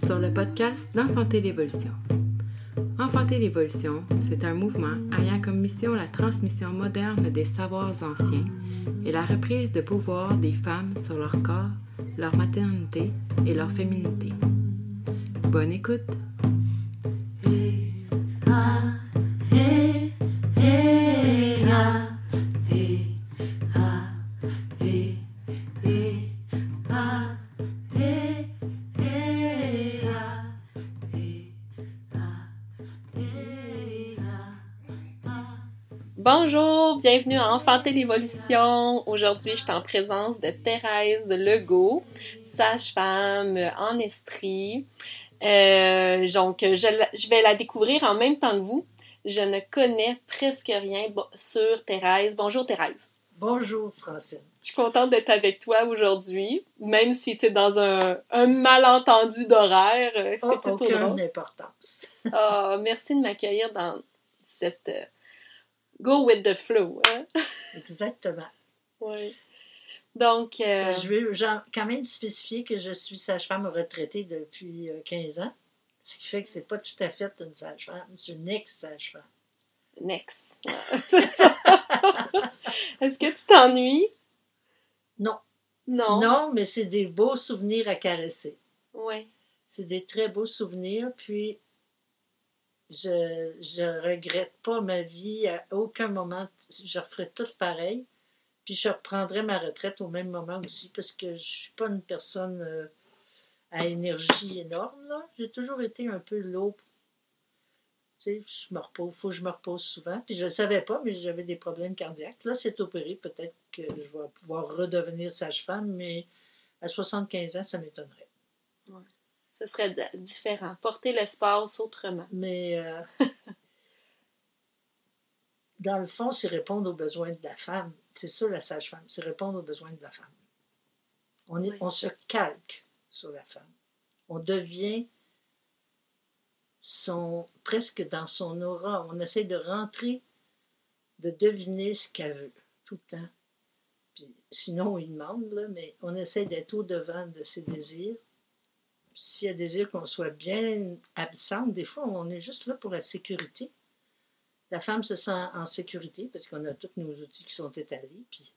sur le podcast d'Enfanter l'évolution. Enfanter l'évolution, c'est un mouvement ayant comme mission la transmission moderne des savoirs anciens et la reprise de pouvoir des femmes sur leur corps, leur maternité et leur féminité. Bonne écoute! Bienvenue à Enfanter l'évolution. Aujourd'hui, je suis en présence de Thérèse Legault, sage-femme en Estrie. Euh, donc, je, vais la découvrir en même temps que vous. Je ne connais presque rien sur Thérèse. Bonjour Thérèse. Bonjour Francine. Je suis contente d'être avec toi aujourd'hui, même si tu es dans un, malentendu d'horaire. Euh, c'est oh, plutôt aucune importance. oh, merci de m'accueillir dans cette euh, go with the flow. Hein? Exactement. Oui. Donc. Euh, ben, je veux quand même spécifier que je suis sage-femme retraitée depuis 15 euh, ans, ce qui fait que c'est pas tout à fait une sage-femme, c'est une ex-sage-femme. Ex. Est-ce que tu t'ennuies? Non. Non? Non, mais c'est des beaux souvenirs à caresser. Oui. C'est des très beaux souvenirs. Puis, je ne regrette pas ma vie à aucun moment. Je referai tout pareil. Puis je reprendrai ma retraite au même moment aussi parce que je ne suis pas une personne euh, à énergie énorme. J'ai toujours été un peu low. Tu sais, je me repose, faut que je me repose souvent. Puis je ne savais pas, mais j'avais des problèmes cardiaques. Là, c'est opéré. Peut-être que je vais pouvoir redevenir sage-femme, mais à 75 ans, ça m'étonnerait ce serait différent. Porter l'espace autrement. Mais euh, dans le fond, c'est répondre aux besoins de la femme. C'est ça la sage-femme, c'est répondre aux besoins de la femme. On, est, on se calque sur la femme. On devient son, presque dans son aura. On essaie de rentrer, de deviner ce qu'elle veut tout le temps. Puis, sinon, on lui demande, là, mais on essaie d'être au-devant de ses désirs s'il y a désir qu'on soit bien absente, des fois, on est juste là pour la sécurité. La femme se sent en sécurité parce qu'on a tous nos outils qui sont étalés, puis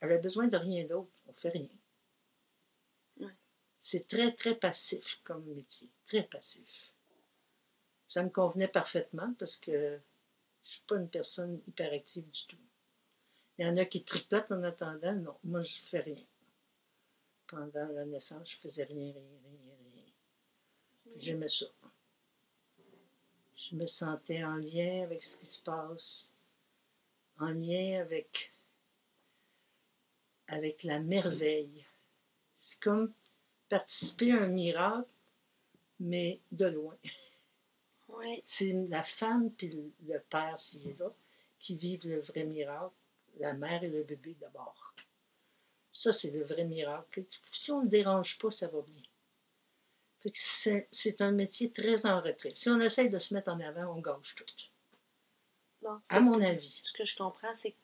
elle a besoin de rien d'autre. On fait rien. C'est très, très passif comme métier. Très passif. Ça me convenait parfaitement parce que je ne suis pas une personne hyperactive du tout. Il y en a qui tricotent en attendant. Non, moi, je ne fais rien pendant la naissance, je faisais rien, rien, rien, rien. J'aimais ça. Je me sentais en lien avec ce qui se passe, en lien avec, avec la merveille. C'est comme participer à un miracle, mais de loin. C'est la femme puis le père, s'il est là, qui vivent le vrai miracle, la mère et le bébé d'abord. Ça, c'est le vrai miracle. Si on ne dérange pas, ça va bien. C'est un métier très en retrait. Si on essaye de se mettre en avant, on gâche tout. à mon avis. Ce que je comprends, c'est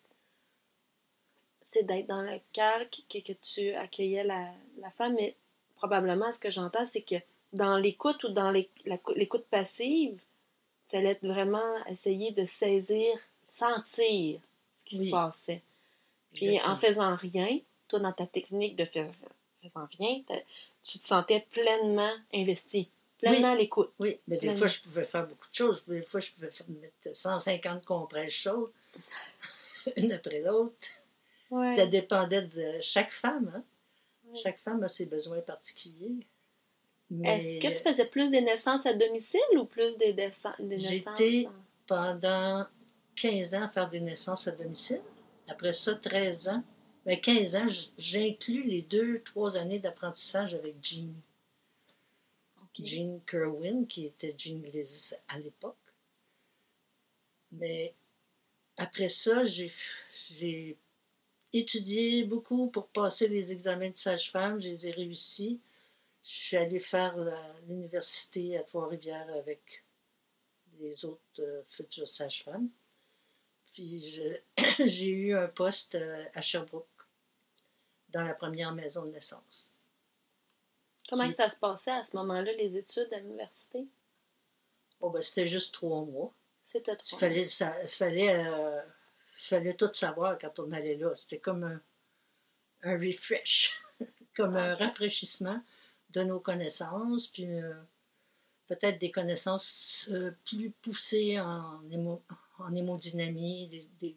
c'est d'être dans le calque que, que tu accueillais la, la, femme, mais probablement ce que j'entends, c'est que dans l'écoute ou dans l'écoute passive, tu allais vraiment essayer de saisir, sentir ce qui se passait. Puis en faisant rien, toi, dans ta technique de faire, faisant rien, tu te sentais pleinement investi, pleinement à l'écoute. Oui, mais des fois, je pouvais faire beaucoup de choses. Des fois, je pouvais faire, mettre 150 compresses chaudes, une après l'autre. Ça dépendait de chaque femme. Hein? Chaque femme a ses besoins particuliers. Est-ce que tu faisais plus des naissances à domicile ou plus des, des naissances? J'étais pendant 15 ans à faire des naissances à domicile. Après ça, 13 ans mais 15 ans, j'inclus les deux, trois années d'apprentissage avec Jean. Jean Kerwin, qui était Jean Gleasis à l'époque. Mais après ça, j'ai étudié beaucoup pour passer les examens de sage-femme. Je les ai réussis. Je suis allée faire l'université à Trois-Rivières avec les autres euh, futures sages-femmes. Puis j'ai eu un poste euh, à Sherbrooke dans la première maison de naissance. Comment ça se passait à ce moment-là, les études à l'université? Oh, ben, c'était juste trois mois. C'était trois Il fallait, ça, fallait, euh, fallait tout savoir quand on allait là. C'était comme un, un refresh, comme un rafraîchissement de nos connaissances, puis euh, peut-être des connaissances euh, plus poussées en, en hémodynamie, des, des,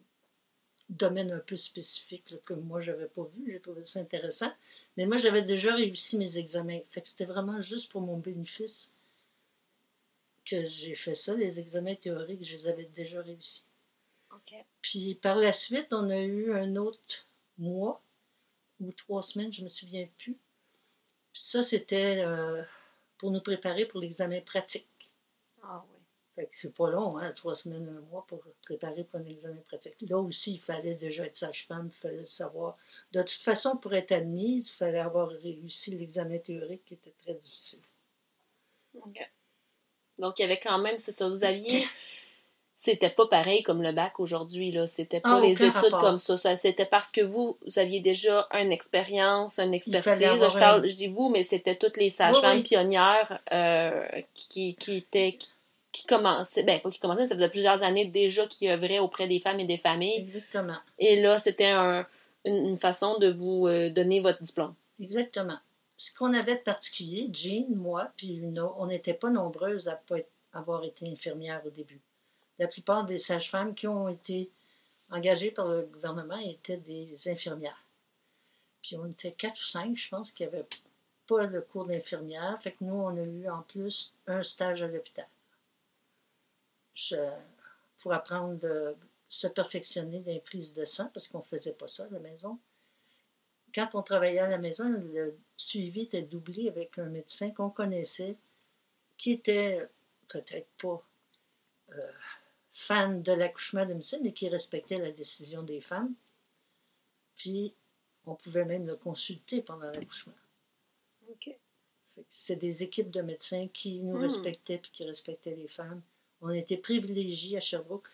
domaines un peu spécifiques que moi, je n'avais pas vu. J'ai trouvé ça intéressant. Mais moi, j'avais déjà réussi mes examens. Fait que c'était vraiment juste pour mon bénéfice que j'ai fait ça. Les examens théoriques, je les avais déjà réussis. Puis par la suite, on a eu un autre mois ou trois semaines, je ne me souviens plus. Puis ça, c'était euh, pour nous préparer pour l'examen pratique. Ah oui. Fait que c'est pas long, hein, trois semaines, un mois pour préparer pour un examen pratique. Là aussi, il fallait déjà être sage-femme, il fallait savoir. De toute façon, pour être admise, il fallait avoir réussi l'examen théorique qui était très difficile. OK. Donc, il y avait quand même, c'est ça, vous aviez c'était pas pareil comme le bac aujourd'hui, là. C'était pas ah, les études comme ça. ça c'était parce que vous, vous aviez déjà une expérience, une expertise. je, parle, je dis vous, mais c'était toutes les sages-femmes pionnières euh, qui, qui étaient. Qui, commençaient, ben pas qui commençaient, ça faisait plusieurs années déjà qui œuvraient auprès des femmes et des familles. Exactement. Et là, c'était un, une, façon de vous euh, donner votre diplôme. Exactement. Ce qu'on avait de particulier, Jean, moi, puis une on n'était pas nombreuses à pas avoir été infirmières au début la plupart des sages-femmes qui ont été engagées par le gouvernement étaient des infirmières. Puis on était quatre ou cinq, je pense, qui n'avaient pas le cours d'infirmière. Fait que nous, on a eu en plus un stage à l'hôpital pour apprendre de se perfectionner dans les prises de sang, parce qu'on ne faisait pas ça à la maison. Quand on travaillait à la maison, le suivi était doublé avec un médecin qu'on connaissait, qui était peut-être pas euh, fan de l'accouchement de domicile, mais qui respectait la décision des femmes. Puis, on pouvait même le consulter pendant l'accouchement. OK. C'est des équipes de médecins qui nous hmm. respectaient et qui respectaient les femmes. On était privilégiés à Sherbrooke.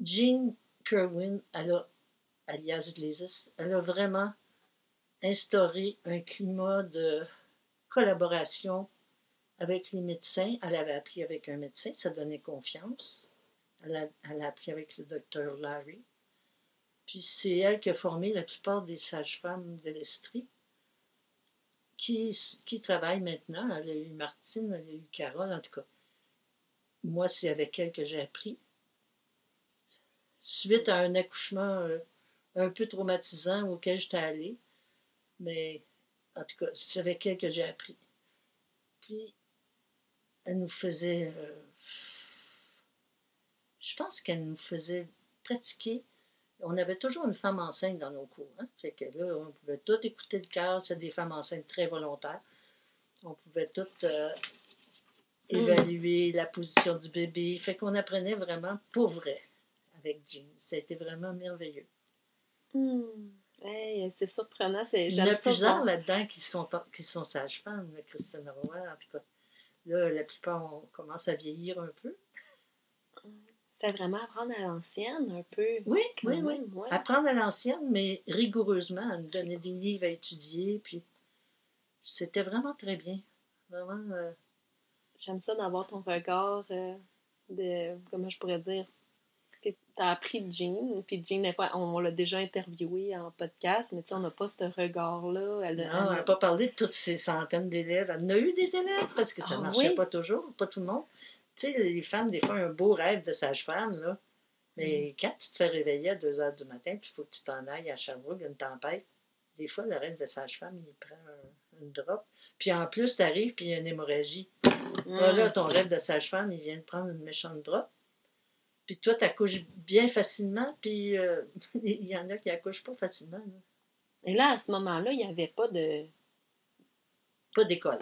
Jean Kerwin, alias Glazes, elle a vraiment instauré un climat de collaboration avec les médecins. Elle avait appris avec un médecin, ça donnait confiance. Elle a, appris avec le docteur Larry. Puis c'est elle qui a formé la plupart des sages-femmes de l'Estrie qui, qui travaillent maintenant. Elle a eu Martine, elle a eu Carole, en tout cas. Moi, c'est avec elle que j'ai appris. Suite à un accouchement euh, un peu traumatisant auquel j'étais allée. Mais en tout cas, c'est avec elle que j'ai appris. Puis, elle nous faisait euh, je pense qu'elle nous faisait pratiquer. On avait toujours une femme enceinte dans nos cours. Hein? Fait que là, on pouvait tout écouter le cœur. C'est des femmes enceintes très volontaires. On pouvait tout euh, mm. évaluer la position du bébé. Fait qu'on apprenait vraiment pour vrai avec Jean. C'était vraiment merveilleux. Mm. c'est surprenant. Il y en a plusieurs là-dedans qui sont, qui sont sages-femmes, Christine Roy, en tout cas. Là, la plupart, on commence à vieillir un peu. C'est vraiment apprendre à l'ancienne, un peu. Oui, oui, oui. Apprendre à l'ancienne, mais rigoureusement, à nous donner des livres à étudier. Puis c'était vraiment très bien. Vraiment. Euh, J'aime ça d'avoir ton regard euh, de. Comment je pourrais dire Tu as appris Jean, puis Jean, des fois, on, l'a déjà interviewé en podcast, mais tu sais, on n'a pas ce regard-là. Elle, non, on n'a pas parlé de toutes ces centaines d'élèves. Elle en a eu des élèves parce que ça ne ah marchait pas toujours, pas tout le monde. Tu sais, les femmes, des fois, un beau rêve de sage-femme, là. Mais mm. quand tu te fais réveiller à 2 heures du matin, puis il faut que tu t'en ailles à Sherbrooke, une tempête, des fois, le rêve de sage-femme, il prend une drop. Puis en plus, tu arrives, puis il y a une hémorragie. Là, mm. ton rêve de sage-femme, il vient de prendre une méchante drop. Puis toi, tu accouches bien facilement, puis euh, il y en a qui accouchent pas facilement. Et là, à ce moment-là, il n'y avait pas de. Pas d'école.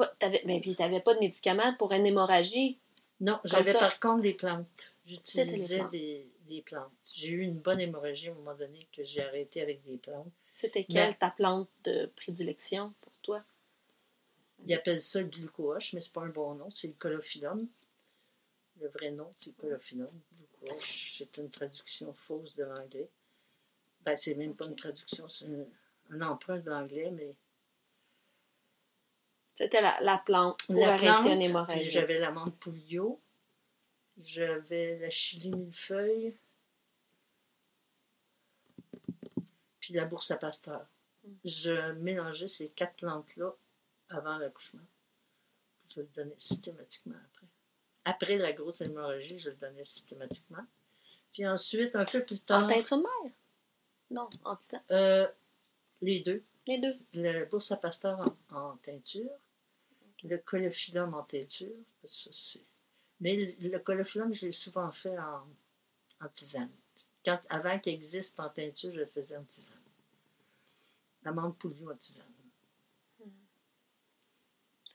Mais puis, tu n'avais pas de médicaments pour une hémorragie? Non, j'avais par contre des plantes. J'utilisais des, plantes. J'ai eu une bonne hémorragie à un moment donné que j'ai arrêté avec des plantes. C'était quelle ta plante de prédilection? pour toi? Ils appellent ça le glucoche, mais c'est pas un bon nom, c'est le colophyllum. Le vrai nom, c'est le colophyllum. C'est une traduction fausse de l'anglais. Ben, c'est même pas une traduction, c'est un, emprunt de l'anglais, mais C'était la, la plante pour la arrêter plante, hémorragie. J'avais l'amande polio, j'avais la chili millefeuille, puis la bourse à pasteur. Mm. Je mélangeais ces quatre plantes-là avant l'accouchement. Je le donnais systématiquement après. Après la grosse hémorragie, je le donnais systématiquement. Puis ensuite, un peu plus tard. En teinture mère? Non, en tisane. Euh, les deux. Les deux. La bourse à pasteur en, teinture. Le colophyllum en teinture. Mais le, le colophyllum, je l'ai souvent fait en, en tisane. Quand, avant qu'il existe en teinture, je le faisais en tisane. L'amande pouliou en tisane.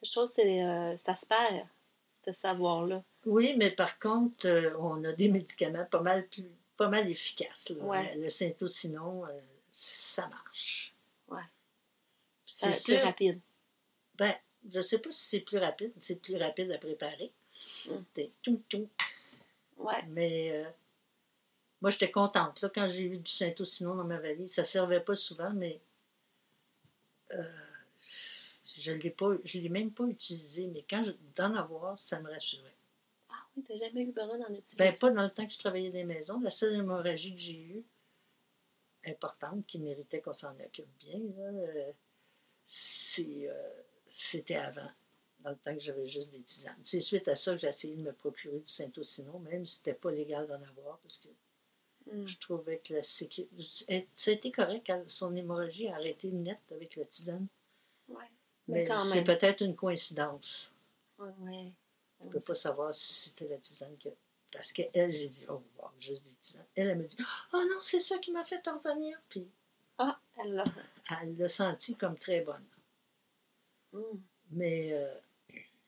Je trouve que euh, ça se perd, ce savoir-là. Oui, mais par contre, euh, on a des médicaments pas mal plus pas mal efficaces. Le syntocinon, euh, ça marche. Ouais. C'est plus rapide. Ben, je sais pas si c'est plus rapide. C'est plus rapide à préparer. Hmm. Tout, tout. Ouais. Mais moi, j'étais contente. Là, quand j'ai eu du syntocinon dans ma valise, ça servait pas souvent, mais euh, je ne l'ai même pas utilisé, mais quand d'en avoir, ça me rassurait. Ah oui, tu n'as jamais eu besoin d'en utiliser? Ben, pas dans le temps que je travaillais dans les maisons. La seule hémorragie que j'ai eue, importante, qui méritait qu'on s'en occupe bien, euh, c'est, euh, c'était avant, dans le temps que j'avais juste des tisanes. C'est suite à ça que j'ai essayé de me procurer du Saint-Ocino, même si c'était pas légal d'en avoir, parce que Mm. Je trouvais que la sécurité. Ça a été correct, son hémorragie a arrêté net avec la tisane. Ouais. Mais, c'est peut-être une coïncidence. Oui. Je ne peux pas savoir si c'était la tisane que. Parce qu'elle, j'ai dit, oh, wow, juste des tisanes. Elle, elle me dit, oh non, c'est ça qui m'a fait revenir. Puis. Ah, elle l'a. Elle l'a senti comme très bonne. Mm. Mais euh,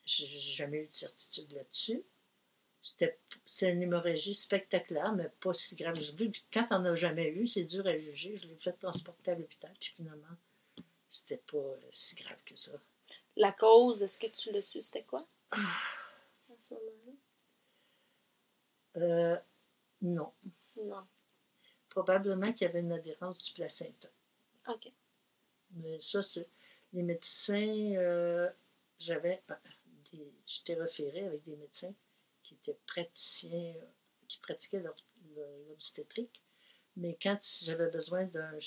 j'ai jamais eu de certitude là-dessus. C'est une hémorragie spectaculaire, mais pas si grave. Vu que quand on n'a jamais eu, c'est dur à juger. Je l'ai fait transporter à l'hôpital, puis finalement, c'était pas euh, si grave que ça. La cause, est-ce que tu l'as su, c'était quoi? À ce moment-là? Euh, non. Non. Probablement qu'il y avait une adhérence du placenta. OK. Mais ça, c'est. Les médecins, euh, j'avais. Ben, j'étais référée avec des médecins qui étaient praticiens, qui pratiquaient l'obstétrique. Mais quand j'avais besoin d'un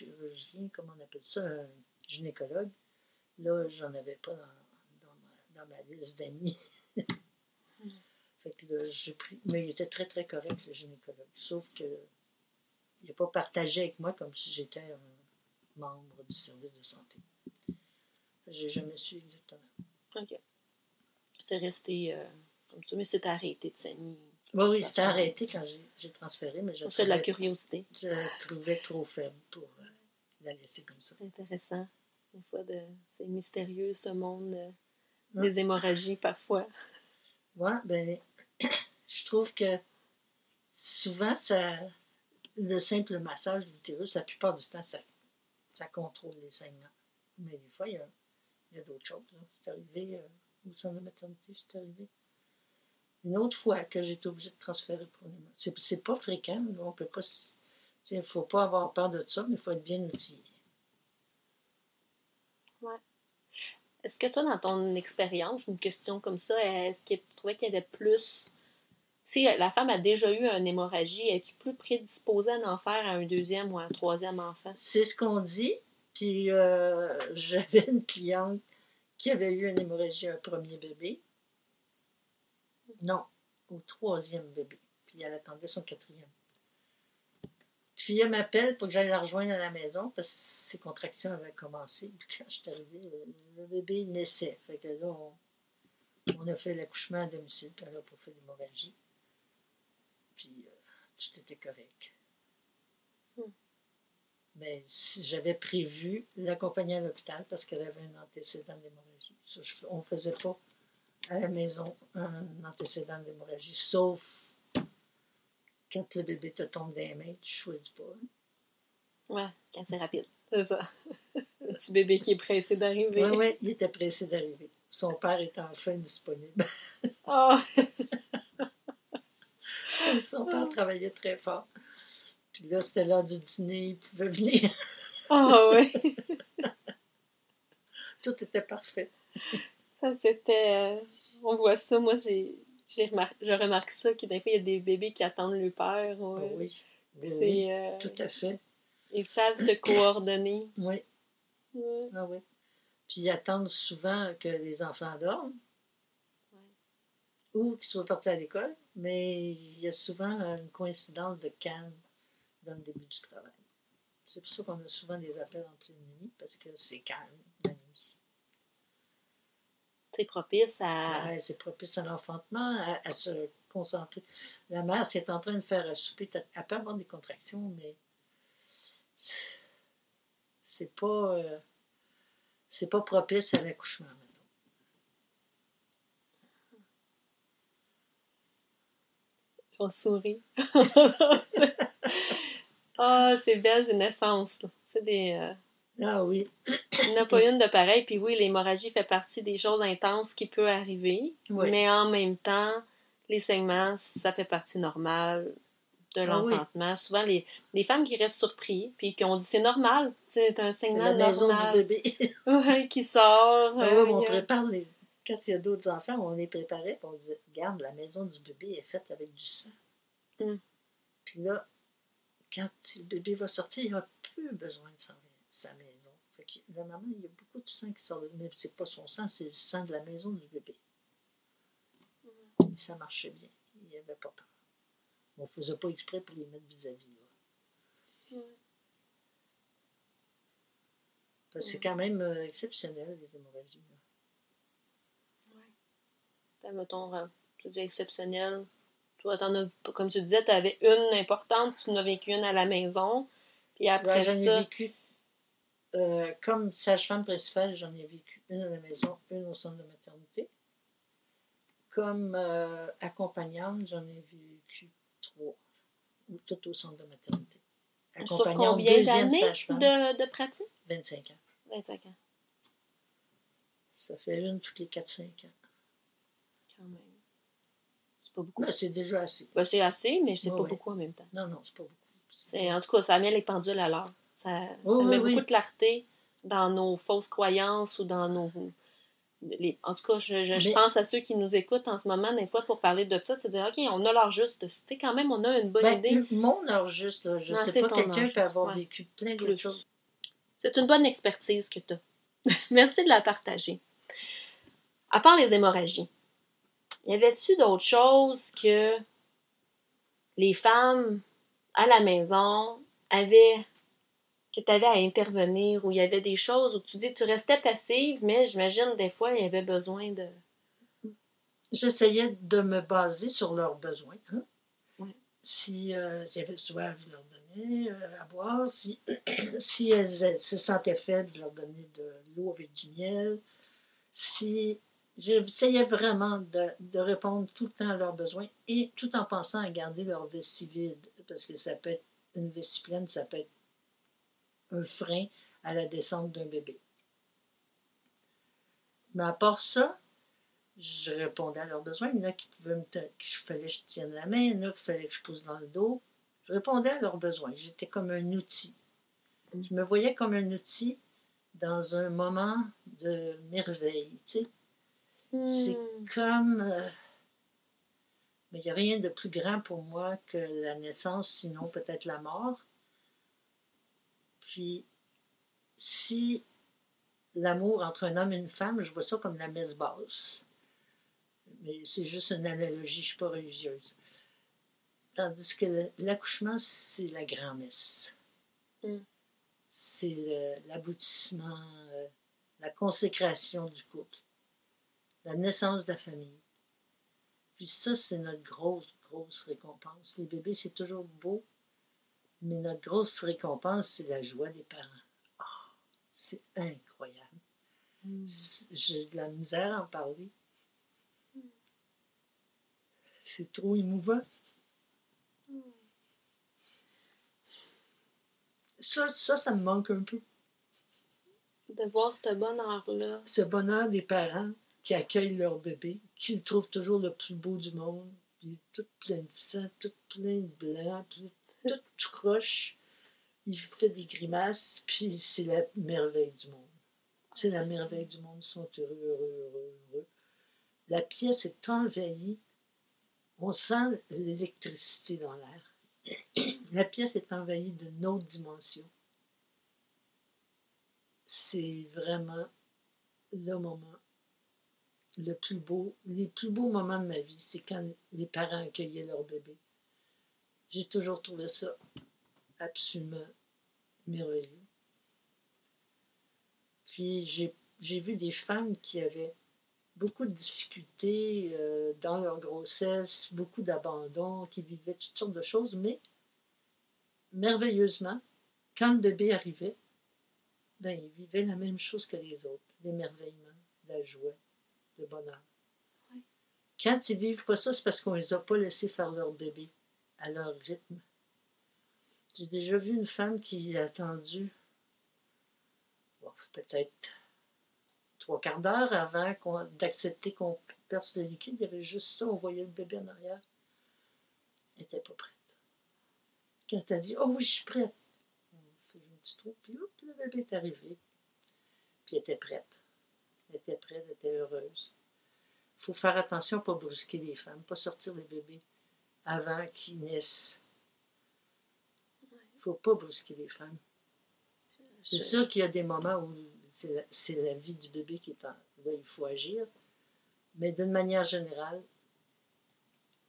chirurgien, comment on appelle ça, un gynécologue, là, j'en avais pas dans, ma, liste d'amis. fait que j'ai pris. Mais il était très, très correct, le gynécologue. Sauf que il n'a pas partagé avec moi comme si j'étais un membre du service de santé. J'ai jamais su exactement. OK. C'est resté. Euh, comme ça, mais c'est arrêté de saigner. Oui, oui, c'était arrêté quand j'ai transféré, mais C'est de la curiosité. Je la trouvais trop faible pour la laisser comme ça. C'est intéressant. Une fois, de... c'est mystérieux ce monde euh, des hémorragies parfois. Oui, ben, je trouve que souvent, ça, le simple massage de l'utérus, la plupart du temps, ça, ça contrôle les saignements. Mais des fois, il y a, a d'autres choses. C'est arrivé euh, au centre de maternité, c'est arrivé une autre fois que j'ai été obligée de transférer pour une C'est, c'est pas fréquent, on peut pas. Il ne faut pas avoir peur de ça, mais il faut être bien outillé. Ouais. Est-ce que toi, dans ton expérience, une question comme ça, est-ce que tu trouvais qu'il y avait plus. Si la femme a déjà eu une hémorragie, es-tu plus prédisposée à en faire à un deuxième ou à un troisième enfant? C'est ce qu'on dit. Puis euh, j'avais une cliente qui avait eu une hémorragie à un premier bébé. Non, au troisième bébé. Puis elle attendait son quatrième. Puis elle m'appelle pour que j'aille la rejoindre à la maison parce que ses contractions avaient commencé. Puis quand je suis arrivée, le, bébé naissait. Fait que là, on, a fait l'accouchement à domicile, puis elle a pas fait l'hémorragie. Puis euh, tout était correct. Hmm. Mais j'avais prévu l'accompagner à l'hôpital parce qu'elle avait un antécédent d'hémorragie. on ne faisait pas à la maison un antécédent d'hémorragie, sauf quand le bébé te tombe des mains, tu ne choisis pas. Hein. Ouais, quand c'est rapide. C'est ça. le petit bébé qui est pressé d'arriver. Oui, oui, il était pressé d'arriver. Son père était enfin disponible. Oh! Son père travaillait très fort. Puis là, c'était l'heure du dîner, il pouvait venir. Ah oh, oui! Tout était parfait. ça, c'était. Euh, on voit ça. Moi, j'ai. J'ai remarqué, je remarque ça, qu'il des fois, il y a des bébés qui attendent le père. Ah oui, oui euh, tout à fait. Ils savent se coordonner. Oui. Ah oui. Puis ils attendent souvent que les enfants dorment. Ou qu'ils soient partis à l'école. Mais il y a souvent une coïncidence de calme dans le début du travail. C'est pour ça qu'on a souvent des appels en pleine nuit, parce que c'est calme la nuit. C'est propice à. c'est propice à l'enfantement, à, se concentrer. La mère, si elle est en train de faire un souper, elle peut avoir des contractions, mais c'est pas. Euh, c'est pas propice à l'accouchement, On sourit. Ah, c'est belles ces naissances. C'est des. Euh, ah oui. Il n'y en a pas une de pareil. Puis oui, l'hémorragie fait partie des choses intenses qui peuvent arriver. Mais en même temps, les saignements, ça fait partie normale de ah l'enfantement. Souvent, les, les, femmes qui restent surpris, puis qui ont dit c'est normal, c'est un saignement la maison normal. du bébé. oui, qui sort. Ah oui, on prépare les... Quand il y a d'autres enfants, on les préparait, puis on disait regarde, la maison du bébé est faite avec du sang. Hum. Puis là, quand le bébé va sortir, il n'a plus besoin de sa maison. Fait que, la maman, il y a beaucoup de sang qui sort, mais c'est pas son sang, c'est le sang de la maison du bébé. ça marchait bien. Il n'y avait pas peur. On ne faisait pas exprès pour les mettre vis-à-vis. C'est quand même euh, exceptionnel, les hémorragies. Oui. Mettons, euh, tu dis exceptionnel, toi, comme tu disais, tu avais une importante, tu en as vécu une à la maison. Puis après j'en ai vécu, euh, comme sage-femme principale, j'en ai vécu une à la maison, une au centre de maternité. Comme euh, accompagnante, j'en ai vécu trois, tout au centre de maternité. Accompagnante, Sur combien d'années de, de, pratique? 25 ans. 25 ans. Ça fait une toutes les 4-5 ans. Quand même. C'est pas beaucoup. Ben, c'est déjà assez. Ben, c'est assez, mais c'est pas beaucoup en même temps. Non, non, c'est pas beaucoup. C'est, en tout cas, ça met les pendules à l'heure. Ça, ça met beaucoup de clarté dans nos fausses croyances ou dans nos. Les, en tout cas, je, je, pense à ceux qui nous écoutent en ce moment, des fois, pour parler de ça, de dire, OK, on a l'heure juste. Tu sais, quand même, on a une bonne ben, idée. Mon heure juste, là, je sais pas, quelqu'un peut avoir vécu plein de choses. C'est une bonne expertise que tu as. Merci de la partager. À part les hémorragies, y avait-tu d'autres choses que les femmes à la maison avaient que tu avais à intervenir ou il y avait des choses où tu dis tu restais passive, mais j'imagine des fois il y avait besoin de. J'essayais de me baser sur leurs besoins. Hein. Si euh, y avait soif, je leur donnais euh, à boire. Si, si elles, se sentaient faibles, je leur donnais de l'eau avec du miel. Si J'essayais vraiment de, répondre tout le temps à leurs besoins et tout en pensant à garder leur vessie vide, parce que ça peut être une vessie pleine, ça peut être un frein à la descente d'un bébé. Mais à part ça, je répondais à leurs besoins. Il y en a qui pouvaient me qu'il fallait que je tienne la main, il y en a qu'il fallait que je pousse dans le dos. Je répondais à leurs besoins. J'étais comme un outil. Je me voyais comme un outil dans un moment de merveille. Tu sais. C'est hmm. comme. Euh, mais il n'y a rien de plus grand pour moi que la naissance, sinon peut-être la mort. Puis, si l'amour entre un homme et une femme, je vois ça comme la messe basse. Mais c'est juste une analogie, je ne suis pas religieuse. Tandis que l'accouchement, c'est la grand-messe. Hmm. C'est l'aboutissement, euh, la consécration du couple la naissance de la famille. Puis ça, c'est notre grosse, grosse récompense. Les bébés, c'est toujours beau, mais notre grosse récompense, c'est la joie des parents. Oh, c'est incroyable. Hmm. J'ai de la misère à en parler. C'est trop émouvant. Ça, ça, ça me manque un peu. De voir ce bonheur-là. Ce bonheur des parents qui accueillent leur bébé, qui le trouvent toujours le plus beau du monde, puis tout plein de sang, tout plein de blanc, tout, croche. Il fait des grimaces, puis c'est la merveille du monde. C'est la merveille du monde. Ils sont heureux, heureux, heureux, heureux. La pièce est envahie. On sent l'électricité dans l'air. La pièce est envahie d'une autre dimension. C'est vraiment le moment le plus beau, les plus beaux moments de ma vie, c'est quand les parents accueillaient leur bébé. J'ai toujours trouvé ça absolument merveilleux. Puis j'ai vu des femmes qui avaient beaucoup de difficultés euh, dans leur grossesse, beaucoup d'abandon, qui vivaient toutes sortes de choses, mais merveilleusement, quand le bébé arrivait, ben, ils vivaient la même chose que les autres, l'émerveillement, la joie, le bonheur. Quand ils vivent pas ça, c'est parce qu'on les a pas laissés faire leur bébé à leur rythme. J'ai déjà vu une femme qui a attendu peut-être trois quarts d'heure avant d'accepter qu'on perce le liquide. Il y avait juste ça, on voyait le bébé en arrière. Elle n'était pas prête. Quand elle a dit Oh oui, je suis prête, on fait un petit trou, puis hop, le bébé est arrivé. Puis elle était prête. Elle était prête, elle était heureuse. Il faut faire attention à ne pas brusquer les femmes, pas sortir les bébés avant qu'ils naissent. Il ne faut pas brusquer les femmes. C'est sûr qu'il y a des moments où c'est la, vie du bébé qui est en. Là, il faut agir. Mais d'une manière générale,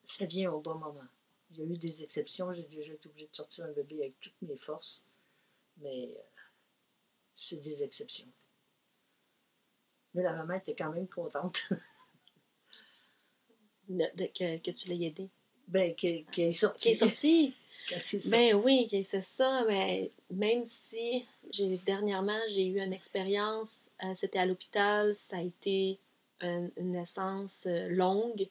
ça vient au bon moment. Il y a eu des exceptions. J'ai déjà été obligée de sortir un bébé avec toutes mes forces. Mais euh, c'est des exceptions. Mais la maman était quand même contente. de, que, que, tu l'aies aidé. Ben, qu'elle est sortie. Qui est sortie. Ben oui, c'est ça. Mais même si j'ai dernièrement j'ai eu une expérience, euh, c'était à l'hôpital, ça a été une, naissance euh, longue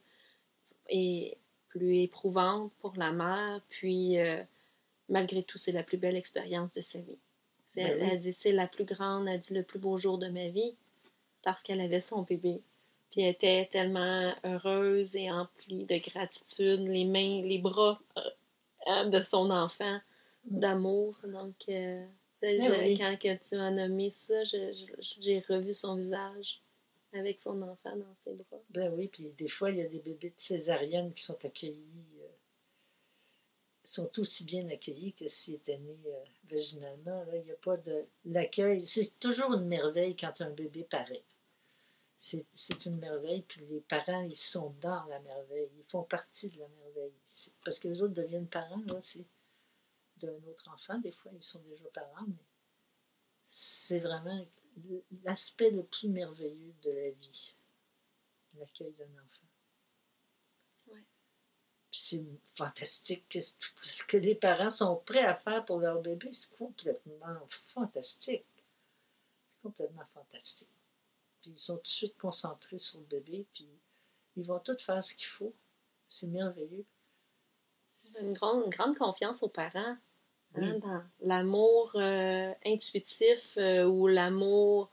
et plus éprouvante pour la mère. Puis euh, malgré tout, c'est la plus belle expérience de sa vie. Ben elle, a dit c'est la plus grande, elle a dit le plus beau jour de ma vie parce qu'elle avait son bébé. Puis elle était tellement heureuse et emplie de gratitude, les mains, les bras euh, de son enfant, mm. d'amour. Donc, euh, ben quand tu as nommé ça, j'ai revu son visage avec son enfant dans ses bras. Ben oui, puis des fois, il y a des bébés de césarienne qui sont accueillis, euh, sont aussi bien accueillis que s'ils étaient nés vaginalement. il n'y a pas de. L'accueil, c'est toujours une merveille quand un bébé paraît c'est une merveille. Puis les parents, ils sont dans la merveille. Ils font partie de la merveille. Parce que les autres deviennent parents, là, c'est d'un autre enfant. Des fois, ils sont déjà parents, mais c'est vraiment l'aspect le plus merveilleux de la vie, l'accueil d'un enfant. Ouais. Puis c'est fantastique. Ce que les parents sont prêts à faire pour leur bébé, c'est complètement fantastique. C'est complètement fantastique. Puis ils sont tout de suite concentrés sur le bébé, puis ils vont tout faire ce qu'il faut. C'est merveilleux. Une grande, grande confiance aux parents. Hein, dans l'amour euh, intuitif euh, ou l'amour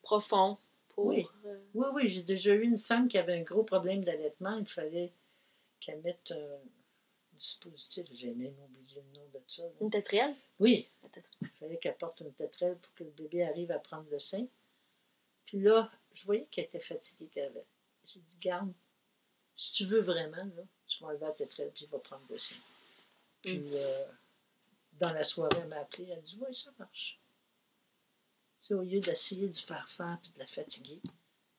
profond pour. Oui, euh, oui, oui j'ai déjà eu une femme qui avait un gros problème d'allaitement. Il fallait qu'elle mette un dispositif, j'ai même oublié le nom de ça. Une tétrelle? Oui. Il fallait qu'elle porte une tétrelle pour que le bébé arrive à prendre le sein. Puis là, je voyais qu'elle était fatiguée qu'elle avait. J'ai dit, garde, si tu veux vraiment, là, tu vas enlever la tétrelle, puis il va prendre le sein. Puis, mm. euh, dans la soirée, elle m'a appelé, elle a dit, oui, ça marche. C'est au lieu d'essayer de faire faire puis de la fatiguer.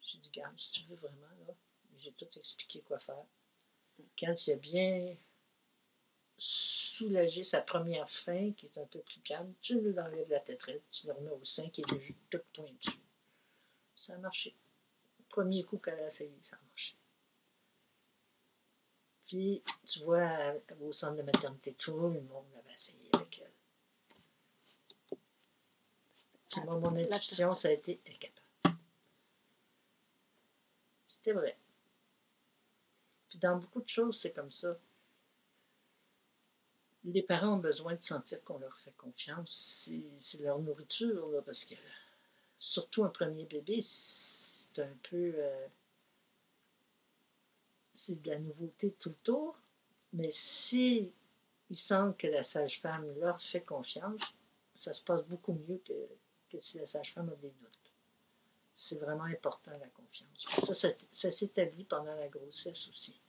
J'ai dit, garde, si tu veux vraiment, là, j'ai tout expliqué quoi faire. Quand il a bien soulagé sa première faim, qui est un peu plus calme, tu lui enlèves la tétrelle, tu le remets au sein qui est déjà tout pointu ça a marché. Le premier coup qu'elle a essayé, ça a marché. Puis, tu vois, au centre de maternité, tout le monde avait essayé avec elle. Puis moi, mon intuition, ça a été incapable. C'était vrai. Puis dans beaucoup de choses, c'est comme ça. Les parents ont besoin de sentir qu'on leur fait confiance. C'est leur nourriture, là, parce que surtout un premier bébé, c'est un peu. Euh, c'est de la nouveauté tout le tour. Mais si ils sentent que la sage-femme leur fait confiance, ça se passe beaucoup mieux que, que si la sage-femme a des doutes. C'est vraiment important, la confiance. Ça, s'établit pendant la grossesse aussi.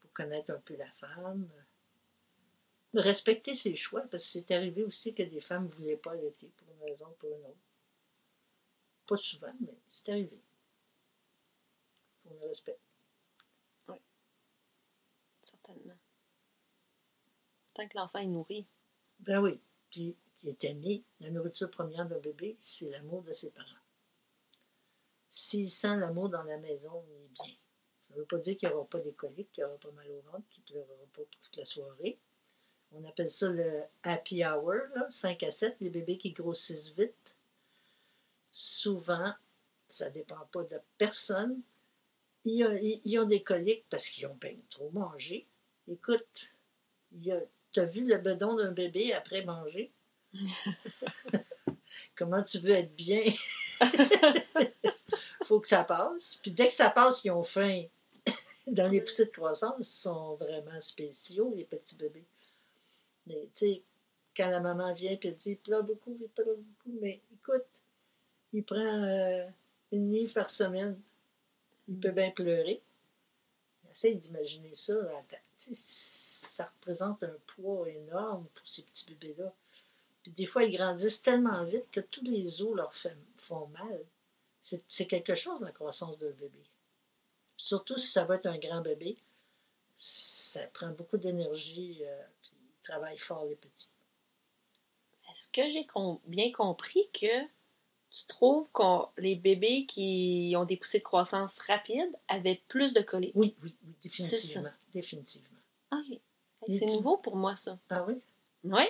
Pour connaître un peu la femme. Respecter ses choix, parce que c'est arrivé aussi que des femmes ne voulaient pas allaiter pour une raison ou pour une autre. Pas souvent, mais c'est arrivé. Faut le respect. Oui. Certainement. Tant que l'enfant est nourri. Ben oui. Puis, il est aimé. La nourriture première d'un bébé, c'est l'amour de ses parents. S'il sent l'amour dans la maison, il est bien. Ça ne veut pas dire qu'il n'y aura pas des coliques, qu'il n'y aura pas mal au ventre, qu'il ne pleurera pas toute la soirée. On appelle ça le happy hour, là, 5 à 7, les bébés qui grossissent vite. Souvent, ça ne dépend pas de personne. Ils ont, des coliques parce qu'ils ont bien trop mangé. Écoute, tu as vu le bedon d'un bébé après manger? Comment tu veux être bien? faut que ça passe. Puis dès que ça passe, ils ont faim. Dans les poussées de croissance, ils sont vraiment spéciaux, les petits bébés. Mais tu sais, quand la maman vient et dit il pleure beaucoup, il pleure beaucoup, mais écoute, il prend euh, une livre par semaine. Il peut bien pleurer. Essaye d'imaginer ça. Ça représente un poids énorme pour ces petits bébés-là. Puis des fois, ils grandissent tellement vite que tous les os leur font mal. C'est quelque chose, la croissance d'un bébé. Surtout si ça va être un grand bébé, ça prend beaucoup d'énergie, euh, travaillent fort, les petits. Est-ce que j'ai bien compris que tu trouves que les bébés qui ont des poussées de croissance rapides avaient plus de coliques? Oui, oui, oui, définitivement. Définitivement. OK. C'est nouveau pour moi, ça. Ah oui? Oui.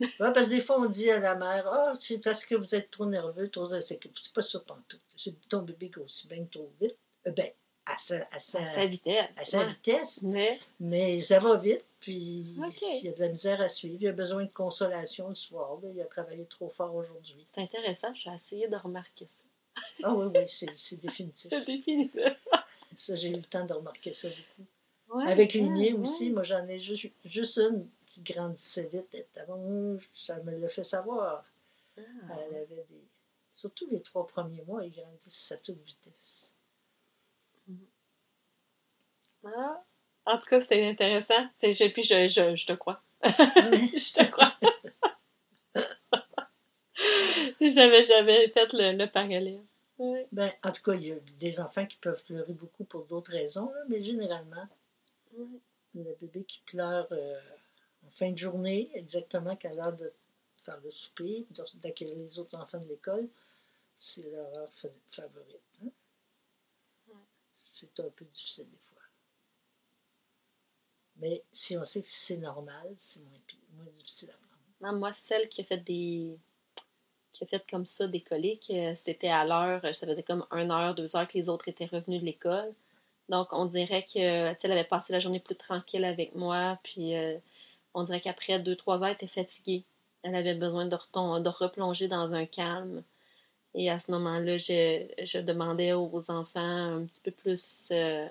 Ouais, parce que des fois, on dit à la mère Ah, c'est parce que vous êtes trop nerveux, trop. C'est pas ça, tout. C'est ton bébé grossit bien trop vite. Euh, ben, à sa, à sa, vitesse. À sa vitesse. Mais... mais ça va vite, puis il y a de la misère à suivre. Il a besoin de consolation le soir. Il a travaillé trop fort aujourd'hui. C'est intéressant, j'ai essayé de remarquer ça. Ah oui, oui, c'est définitif. c'est définitif. ça, j'ai eu le temps de remarquer ça beaucoup. Avec les miens aussi, moi j'en ai juste, juste une qui grandissait vite. ça me l'a fait savoir. Ah. Elle avait des. Surtout les trois premiers mois, ils grandissent à toute vitesse. Ah. En tout cas, c'était intéressant. puis je, je, je te crois. je te crois. J'avais jamais fait le, le parallèle. Ben, en tout cas, il y a des enfants qui peuvent pleurer beaucoup pour d'autres raisons, mais généralement, le bébé qui pleure euh, en fin de journée, exactement qu'à l'heure de faire le souper, d'accueillir les autres enfants de l'école, c'est leur heure favorite. Hein? C'est un peu difficile des fois. Mais si on sait que c'est normal, c'est moins, difficile à prendre. moi, celle qui a fait des qui a fait comme ça des coliques, c'était à l'heure, ça faisait comme une heure, deux heures que les autres étaient revenus de l'école. Donc, on dirait que, elle avait passé la journée plus tranquille avec moi, puis euh, on dirait qu'après deux, trois heures, elle était fatiguée. Elle avait besoin de, de replonger dans un calme. Et à ce moment-là, je, demandais aux enfants un petit peu plus euh.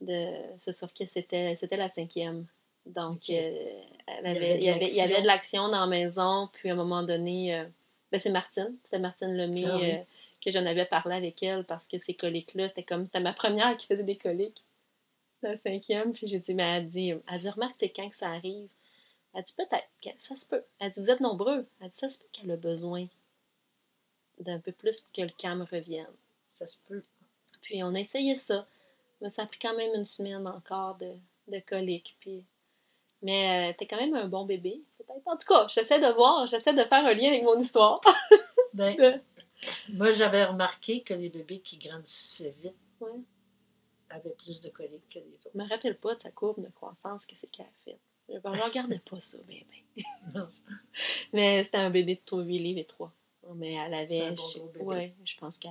C'est sûr que c'était, c'était la cinquième. Donc, euh, il, y avait, de l'action dans la maison, puis à un moment donné, ben c'est Martine, c'est Martine Lemay. Ah que j'en avais parlé avec elle parce que ces coliques-là, c'était comme, c'était ma première qui faisait des coliques, la cinquième, puis j'ai dit, mais elle dit, elle dit, remarque, c'est quand que ça arrive? Elle dit, peut-être, ça se peut. Elle dit, vous êtes nombreux. Elle dit, ça se peut qu'elle a besoin d'un peu plus que le calme revienne. Ça se peut. Puis on a essayé ça. Mais ça a pris quand même une semaine encore de, de coliques. Puis... Mais euh, t'es quand même un bon bébé, peut-être. En tout cas, j'essaie de voir, j'essaie de faire un lien avec mon histoire. ben, Moi, j'avais remarqué que les bébés qui grandissaient vite avaient plus de coliques que les autres. Je me rappelle pas de sa courbe de croissance, qu'est-ce qu'elle a fait. Je ne regardais pas ça, bébé. Mais c'était un bébé de 3, 8 livres et 3. Mais elle avait. je, ouais, je pense qu'elle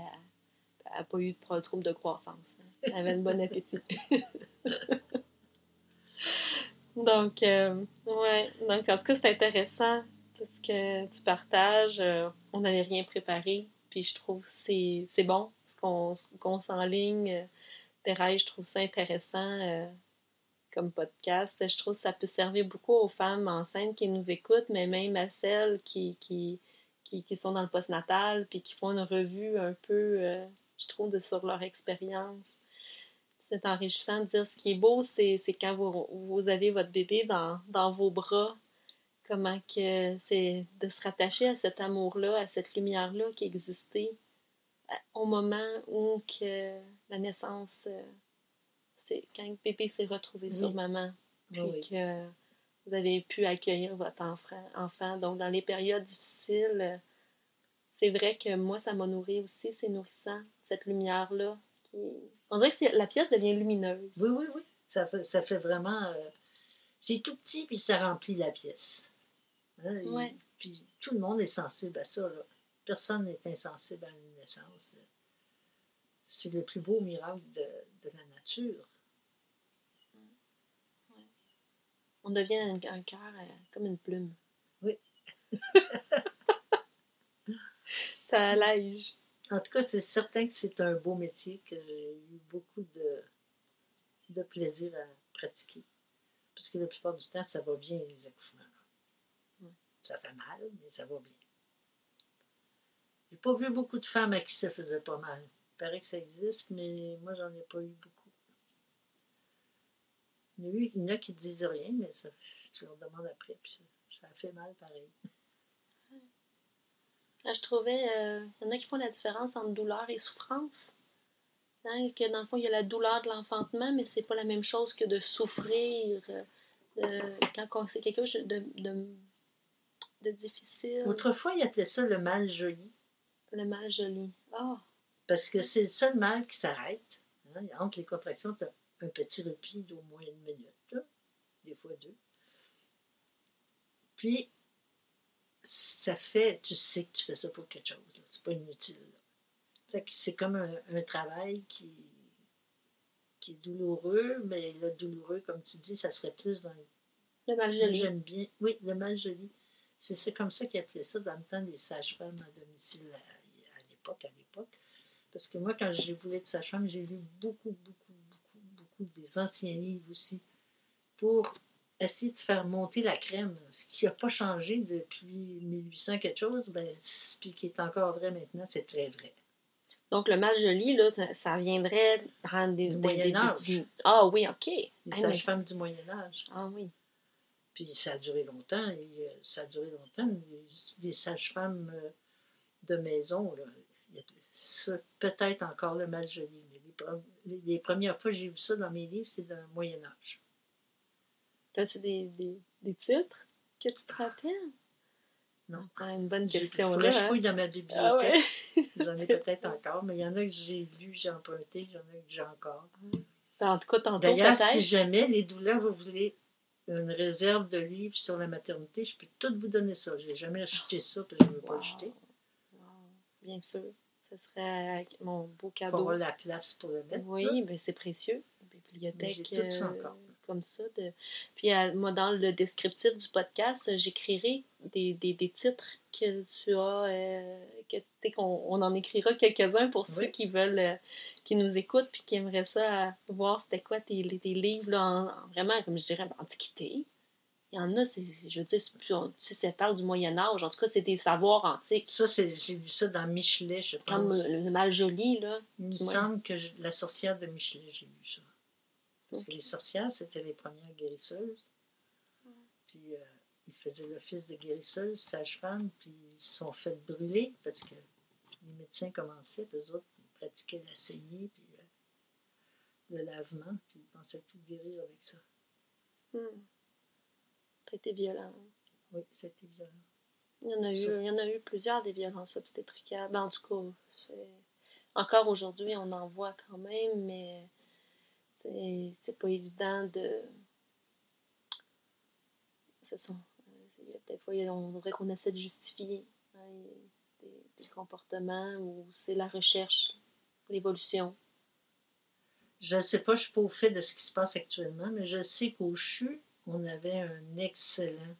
n'a pas eu de trouble de croissance. Elle avait un bon appétit. Donc, euh, ouais. Donc, en tout cas, c'est intéressant tout ce que tu partages. Euh, on n'avait rien préparé. Puis je trouve que c'est bon ce qu'on s'enligne. Thérèse, je trouve ça intéressant euh, comme podcast. Je trouve que ça peut servir beaucoup aux femmes enceintes qui nous écoutent, mais même à celles qui, qui, qui, qui, sont dans le postnatal, puis qui font une revue un peu, je trouve, de, sur leur expérience. C'est enrichissant de dire ce qui est beau, c'est quand vous, vous, avez votre bébé dans, dans vos bras, comment que c'est de se rattacher à cet amour-là, à cette lumière-là qui existait au moment où que la naissance, euh, c'est quand le bébé s'est retrouvé sur maman, puis que vous avez pu accueillir votre enfant. enfant. Donc, dans les périodes difficiles, c'est vrai que moi, ça m'a nourri aussi, c'est nourrissant, cette lumière-là. Qui... On dirait que la pièce devient lumineuse. Oui, oui, oui. Ça fait, ça fait vraiment... Euh, c'est tout petit, puis ça remplit la pièce. Hein, puis tout le monde est sensible à ça. Là. Personne n'est insensible à une naissance. C'est le plus beau miracle de, de la nature. On devient un, cœur euh, comme une plume. Oui. Ça allège. En tout cas, c'est certain que c'est un beau métier que j'ai eu beaucoup de, de plaisir à pratiquer. Parce que la plupart du temps, ça va bien, les accouchements. Ça fait mal, mais ça va bien. J'ai pas vu beaucoup de femmes à qui ça faisait pas mal. Il paraît que ça existe, mais moi, j'en ai pas eu beaucoup. Il y en a qui ne disent rien, mais ça, tu leur demandes après, puis ça, fait mal pareil. Ah, je trouvais, euh, il y en a qui font la différence entre douleur et souffrance. Hein, que dans le fond, il y a la douleur de l'enfantement, mais c'est pas la même chose que de souffrir euh, quand c'est quelque chose de, de difficile. Autrefois, il appelait ça le mal joli. Le mal joli. Ah! Parce que c'est le seul mal qui s'arrête. Hein. Entre les contractions, tu as un petit répit d'au moins une minute, des fois deux. Puis, ça fait, tu sais que tu fais ça pour quelque chose. C'est pas inutile. Fait que c'est comme un, travail qui, qui est douloureux, mais le douloureux, comme tu dis, ça serait plus dans le mal joli. J'aime bien. Oui, le mal joli. C'est comme ça qu'ils appelaient ça dans le temps des sages-femmes à domicile à, l'époque, à l'époque. Parce que moi, quand j'ai voulu être sage-femme, j'ai lu beaucoup, beaucoup, beaucoup, beaucoup des anciens livres aussi pour essayer de faire monter la crème. Ce qui n'a pas changé depuis 1800 quelque chose, ben, puis qui est encore vrai maintenant, c'est très vrai. Donc, le mal joli, là, ça viendrait rendre des... Du Moyen Âge. Ah oui, OK. Les ah, sages-femmes du Moyen Âge. Ah oui. Puis ça a duré longtemps. Et euh, ça a duré longtemps. Des sages-femmes euh, de maison, peut-être encore le mal joli. Mais les, premières fois que j'ai vu ça dans mes livres, c'est dans le Moyen Âge. As-tu des, des, titres que tu te rappelles? Non. Ah, une bonne question. Là, je hein? fouille dans ma bibliothèque. Ah j'en ai peut-être encore, mais il y en a que j'ai lu, j'ai emprunté, il y en a que j'ai encore. En tout cas, tantôt, D'ailleurs, si jamais les douleurs, vous voulez une réserve de livres sur la maternité, je peux tout vous donner ça. Je n'ai jamais acheté ça parce que je ne veux pas l'acheter. Bien sûr. Ce serait mon beau cadeau. Pour avoir la place pour le mettre. Oui, ben c'est précieux. bibliothèque euh, comme ça. De... Puis moi, dans le descriptif du podcast, j'écrirai des, des, des, titres que tu as, euh, que qu'on on en écrira quelques-uns pour ceux qui veulent, euh, qui nous écoutent puis qui aimeraient ça voir c'était quoi tes, tes livres là, en, vraiment, comme je dirais, antiquité. Il y en a, je veux dire, si ça parle du Moyen Âge, en tout cas, c'est des savoirs antiques. Ça, j'ai vu ça dans Michelet, je pense. Comme le, mal joli, là. Il me semble que la sorcière de Michelet, j'ai lu ça. Parce que les sorcières, c'était les premières guérisseuses. Puis euh, ils faisaient l'office de guérisseuse, sage-femme, puis ils se sont fait brûler parce que les médecins commençaient, puis eux autres, ils pratiquaient la saignée, puis le, lavement, puis ils pensaient tout guérir avec ça. Hmm. C'était violent. Oui, c'était violent. Il y, en a eu, il y en a eu plusieurs des violences obstétricales. Ben, en tout cas, c'est... encore aujourd'hui, on en voit quand même, mais c'est pas évident de. Ce sont. Des fois, on dirait qu'on essaie de justifier hein, des, comportements où c'est la recherche, l'évolution. Je ne sais pas, je ne suis pas au fait de ce qui se passe actuellement, mais je sais qu'au CHU, on avait un excellent,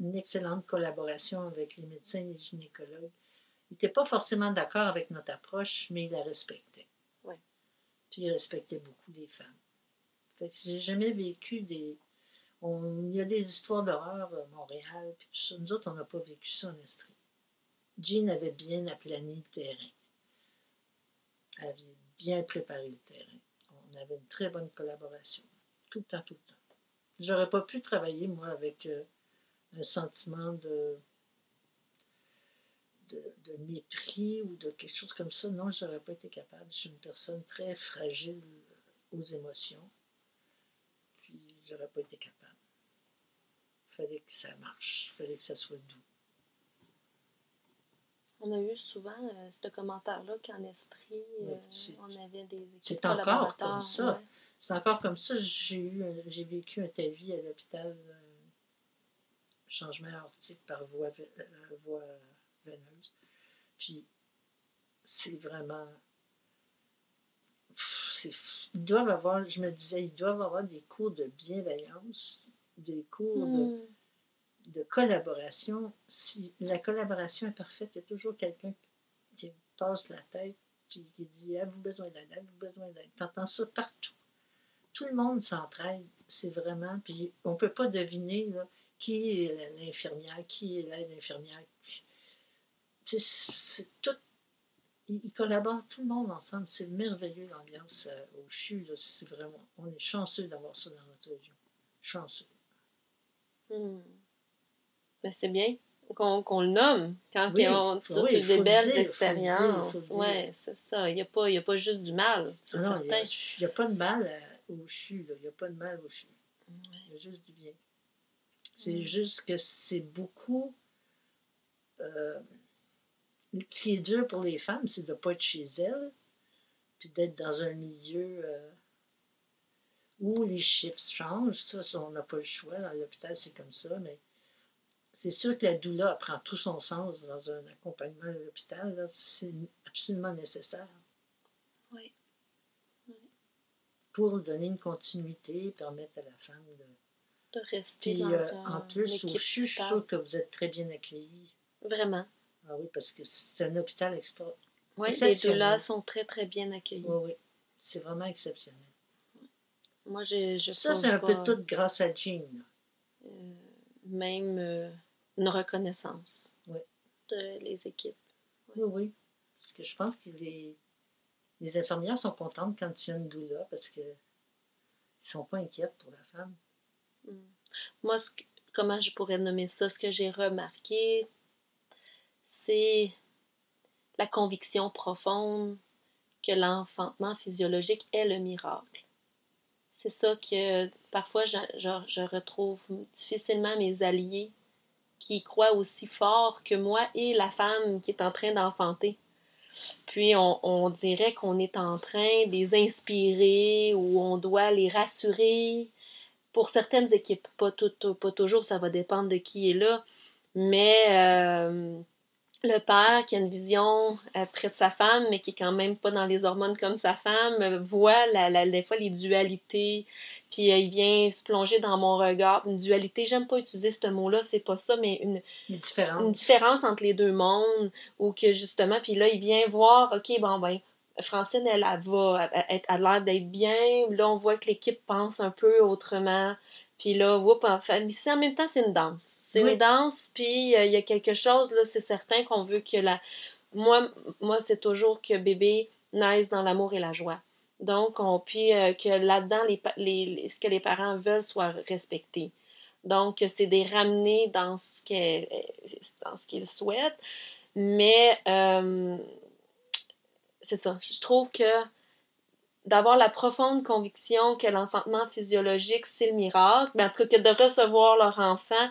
une excellente collaboration avec les médecins et les gynécologues. Ils n'étaient pas forcément d'accord avec notre approche, mais ils la respectaient. Puis ils respectaient beaucoup les femmes. Fait que j'ai jamais vécu des. il y a des histoires d'horreur à Montréal, puis tout ça. Nous autres, on n'a pas vécu ça en Estrie. Jean avait bien aplani le terrain. Elle avait bien préparé le terrain. On avait une très bonne collaboration. Tout le temps, tout le temps. J'aurais pas pu travailler, moi, avec euh, un sentiment de, de, mépris ou de quelque chose comme ça. Non, je n'aurais pas été capable. Je suis une personne très fragile aux émotions. Puis, je n'aurais pas été capable. Il fallait que ça marche. Il fallait que ça soit doux. On a eu souvent euh, ce commentaire-là qu'en Estrie, euh, on avait des C'est encore comme ça. C'est encore comme ça. J'ai eu, j'ai vécu un TAVI à l'hôpital, euh, changement aortique par voie, voie veineuse. Puis c'est vraiment. Ils doivent avoir, je me disais, ils doivent avoir des cours de bienveillance, des cours de hmm de collaboration, si la collaboration est parfaite, il y a toujours quelqu'un qui passe la tête puis qui dit Avez-vous besoin d'aide? Avez-vous besoin d'aide Tu entends ça partout. Tout le monde s'entraide. C'est vraiment. Puis on ne peut pas deviner qui est l'infirmière, qui est l'aide infirmière. C'est tout. Ils collaborent tout le monde ensemble. C'est merveilleux l'ambiance euh, au CHU. C'est vraiment. On est chanceux d'avoir ça dans notre région. Chanceux. Hmm. Ben, c'est bien qu'on le nomme quand on, oui, des belles expériences. Oui, c'est ça. Il n'y a, pas, a pas juste du mal, c'est certain. Il n'y a, pas de mal euh, au CHU. Il n'y a pas de mal au CHU. Il y a juste du bien. C'est mm. juste que c'est beaucoup. Euh, ce qui est dur pour les femmes, c'est de ne pas être chez elles, puis d'être dans un milieu euh, où les chiffres changent. Ça, ça on n'a pas le choix. Dans l'hôpital, c'est comme ça, mais c'est sûr que la doula prend tout son sens dans un accompagnement à l'hôpital. C'est absolument nécessaire. Oui. Pour donner une continuité, permettre à la femme de, de rester Puis, dans euh, En plus, au CHU, je suis sûre que vous êtes très bien accueillis. Vraiment. Ah oui, parce que c'est un hôpital extra. Oui, les doulas sont très, très bien accueillis. Oui, oui. C'est vraiment exceptionnel. Moi, je, je Ça, c'est un peu tout grâce à Jean. Euh, même euh, une reconnaissance de les équipes. Oui, oui. Parce que je pense que les, les infirmières sont contentes quand tu as une doula parce que ne sont pas inquiètes pour la femme. Hmm. Moi, comment je pourrais nommer ça? Ce que j'ai remarqué, c'est la conviction profonde que l'enfantement physiologique est le miracle. C'est ça que parfois je, retrouve difficilement mes alliés qui croit aussi fort que moi et la femme qui est en train d'enfanter. Puis on, dirait qu'on est en train de les inspirer ou on doit les rassurer. Pour certaines équipes, pas, tout, pas toujours, ça va dépendre de qui est là. Mais euh, le père qui a une vision euh, près de sa femme, mais qui est quand même pas dans les hormones comme sa femme, voit la, des fois les dualités, puis euh, il vient se plonger dans mon regard. Une dualité, j'aime pas utiliser ce mot-là, c'est pas ça, mais une, une, différence. une différence entre les deux mondes, ou que justement, puis là, il vient voir, OK, bon, ben, Francine, elle, elle va, elle, a l'air d'être bien. Là, on voit que l'équipe pense un peu autrement. Puis là, whoop, en, fait, en même temps, c'est une danse. C'est une danse, puis euh, il y a quelque chose, là, c'est certain qu'on veut que la. Moi, moi c'est toujours que bébé naisse dans l'amour et la joie. Donc, on, puis euh, que là-dedans, les, les, ce que les parents veulent soit respecté. Donc, c'est des ramener dans ce qu'ils souhaitent. Mais, euh, c'est ça. Je trouve que d'avoir la profonde conviction que l'enfantement physiologique, c'est le miracle, mais en tout cas que de recevoir leur enfant,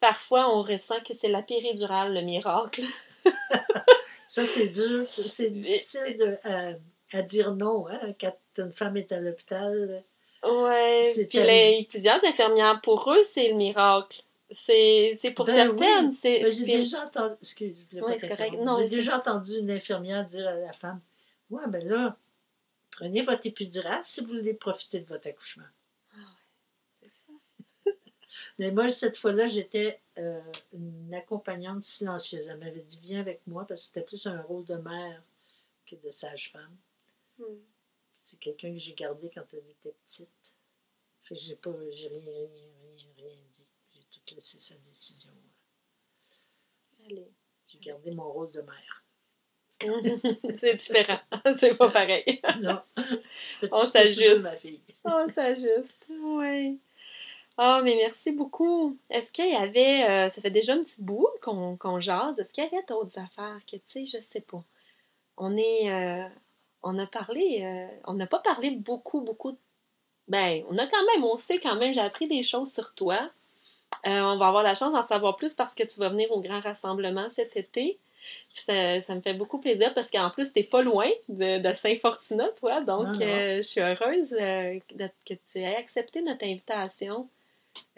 parfois on ressent que c'est la péridurale, le miracle. ça, c'est dur. C'est difficile de, euh, à dire non hein, quand une femme est à l'hôpital. Oui, puis les, plusieurs infirmières, pour eux, c'est le miracle. C'est pour ben certaines. c'est ben, J'ai déjà entendu. J'ai déjà entendu une infirmière dire à la femme Ouais, ben là, prenez votre épidural si vous voulez profiter de votre accouchement. Ah ouais, c'est ça. Mais moi, cette fois-là, j'étais euh, une accompagnante silencieuse. Elle m'avait dit Viens avec moi parce que c'était plus un rôle de mère que de sage-femme. Hmm. C'est quelqu'un que j'ai gardé quand elle était petite. Fait que j'ai pas, j'ai rien, rien, rien, rien dit. J'ai tout laissé sa décision. Allez. J'ai gardé mon rôle de mère. c'est différent. c'est pas pareil. non. On s'ajuste. On s'ajuste. Oui. Ah, mais merci beaucoup. Est-ce qu'il y avait, euh, ça fait déjà un petit bout qu'on jase, est-ce qu'il y avait d'autres affaires que, tu sais, je sais pas. On est, euh, on a parlé, euh, on n'a pas parlé beaucoup, beaucoup. Ben, on a quand même, on sait quand même, j'ai appris des choses sur toi. on va avoir la chance d'en savoir plus parce que tu vas venir au grand rassemblement cet été. Ça, me fait beaucoup plaisir parce qu'en plus, tu n'es pas loin de, Saint-Fortuna, toi. Donc, je suis heureuse que tu aies accepté notre invitation.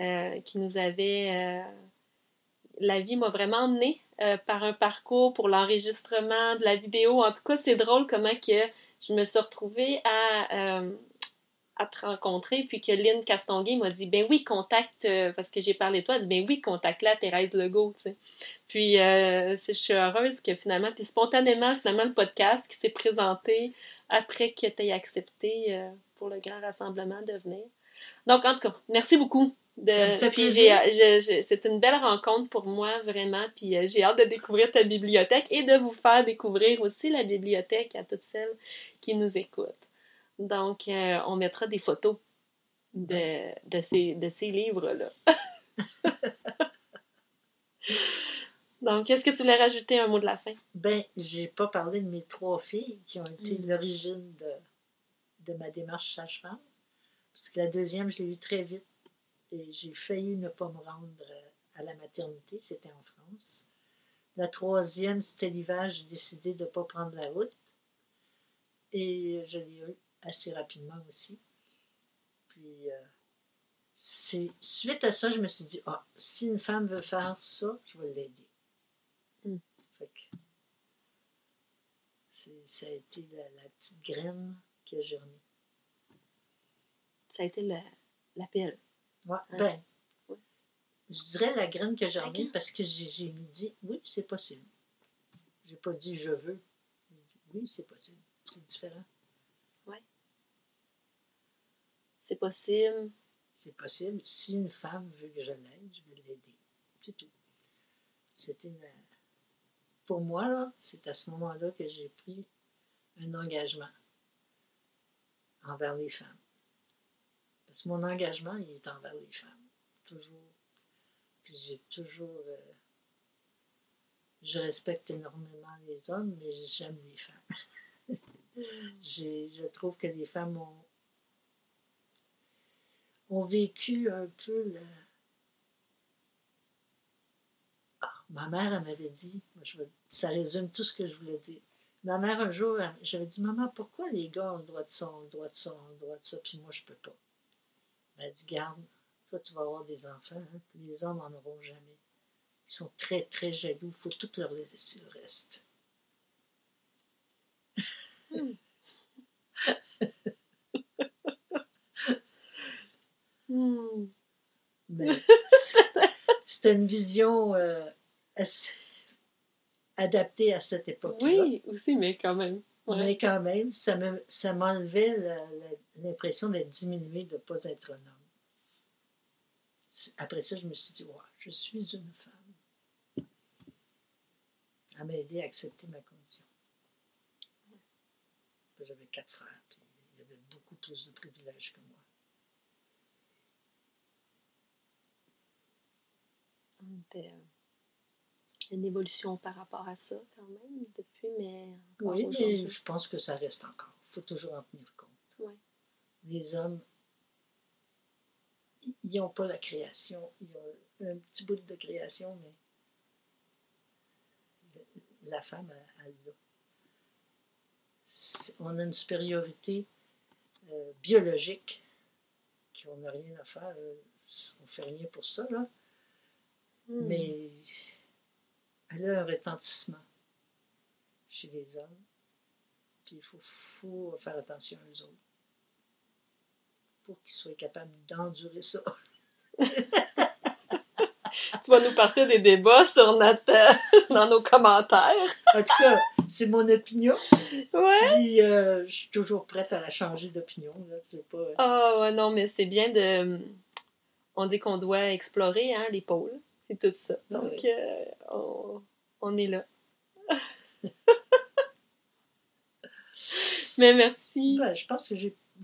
Euh, qui nous avait... Euh, la vie m'a vraiment emmenée euh, par un parcours pour l'enregistrement de la vidéo. En tout cas, c'est drôle comment que je me suis retrouvée à, à te rencontrer, puis que Lynn Castonguay m'a dit Ben oui, contacte, parce que j'ai parlé de toi, elle dit Ben oui, contacte-la, Thérèse Legault, tu sais. Puis je suis heureuse que finalement, puis spontanément, finalement, le podcast qui s'est présenté après que tu aies accepté pour le grand rassemblement de venir. Donc, en tout cas, merci beaucoup. De, c'est une belle rencontre pour moi, vraiment. Puis euh, j'ai hâte de découvrir ta bibliothèque et de vous faire découvrir aussi la bibliothèque à toutes celles qui nous écoutent. Donc, euh, on mettra des photos de, de ces, de ces livres-là. Donc, est-ce que tu voulais rajouter un mot de la fin? Ben, j'ai pas parlé de mes trois filles qui ont été mm. l'origine de, de ma démarche sage-femme. Parce que la deuxième, je l'ai eue très vite et j'ai failli ne pas me rendre à la maternité, c'était en France. La troisième, c'était l'hiver, j'ai décidé de ne pas prendre la route. Et je l'ai eu assez rapidement aussi. Puis, euh, c'est suite à ça, je me suis dit, ah, si une femme veut faire ça, je vais l'aider. Mm. ça a été la, petite graine qui a germé. Ça a été l'appel. Ouais, ben, je dirais la graine que j'ai mis parce que j'ai dit oui, c'est possible. J'ai pas dit je veux. J'ai dit oui, c'est possible. C'est différent. Oui. C'est possible. C'est possible. Si une femme veut que je l'aide, je vais l'aider. C'est tout. C'était Pour moi, là, c'est à ce moment-là que j'ai pris un engagement envers les femmes. Parce que mon engagement, il est envers les femmes. Toujours. Puis j'ai toujours. Euh, je respecte énormément les hommes, mais j'aime les femmes. je trouve que les femmes ont, ont vécu un peu le. Ah, ma mère, elle m'avait dit, ça résume tout ce que je voulais dire. Ma mère, un jour, j'avais dit Maman, pourquoi les gars ont le droit de ça, ont le droit de ça, ont le droit de ça, puis moi, je peux pas elle dit Garde, toi, tu vas avoir des enfants, hein, les hommes n'en auront jamais. Ils sont très, très jaloux, il faut tout leur laisser le reste. Hmm. c'était une vision euh, adaptée à cette époque-là. Oui, aussi, mais quand même. Mais quand même, ça m'enlevait l'impression d'être diminuée, de ne pas être un homme. Après ça, je me suis dit, ouais, je suis une femme. Elle m'a aidé à accepter ma condition. J'avais quatre frères, puis il y avait beaucoup plus de privilèges que moi. Une évolution par rapport à ça quand même depuis, mais Oui, mais je pense que ça reste encore. Il faut toujours en tenir compte. Les hommes, ils n'ont pas la création. Ils ont un petit bout de création, mais la femme, elle, a. On a une supériorité euh, biologique qu'on n'a rien à faire. Euh, on ne fait rien pour ça, là. Hmm. Mais elle a un retentissement chez les hommes. Puis il faut, faire attention aux autres pour qu'ils soient capables d'endurer ça. tu vas nous partir des débats sur notre, dans nos commentaires. en tout cas, c'est mon opinion. Ouais. Puis euh, je suis toujours prête à la changer d'opinion. Ah oh, ouais, non, mais c'est bien de. On dit qu'on doit explorer hein, les pôles et tout ça. Donc, euh, on est là. mais merci. Ben, je pense que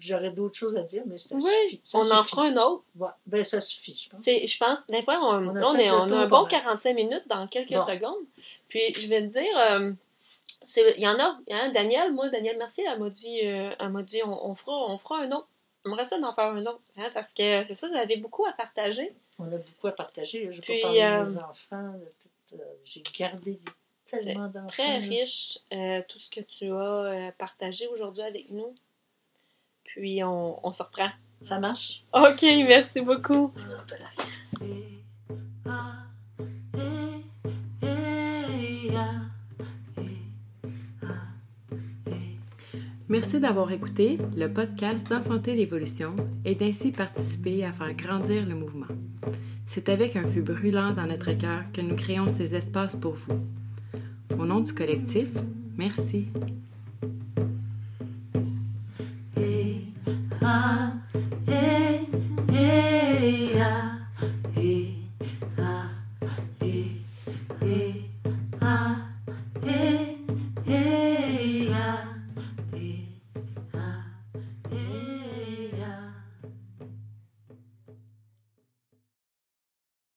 j'aurais d'autres choses à dire, mais ça oui, suffit. on en fera un autre. ben, ça suffit, je pense. Je pense, des fois, on, on, a, on a un bon 45 minutes dans quelques secondes. Puis, je vais te dire, euh, il y en a, hein, Daniel, moi, Daniel Mercier, elle m'a dit, euh, elle dit on, fera, on fera un autre. J'aimerais ça d'en faire un autre, hein, parce que c'est ça, vous avez beaucoup à partager. On a beaucoup à partager. Je peux parler de mes euh, enfants. Euh, j'ai gardé tellement d'enfants. très riche, tout ce que tu as partagé aujourd'hui avec nous. Puis on, on se reprend. Ça marche? OK, merci beaucoup. Merci d'avoir écouté le podcast d'Enfanter l'évolution et d'ainsi participer à faire grandir le mouvement. C'est avec un feu brûlant dans notre cœur que nous créons ces espaces pour vous. Au nom du collectif, merci.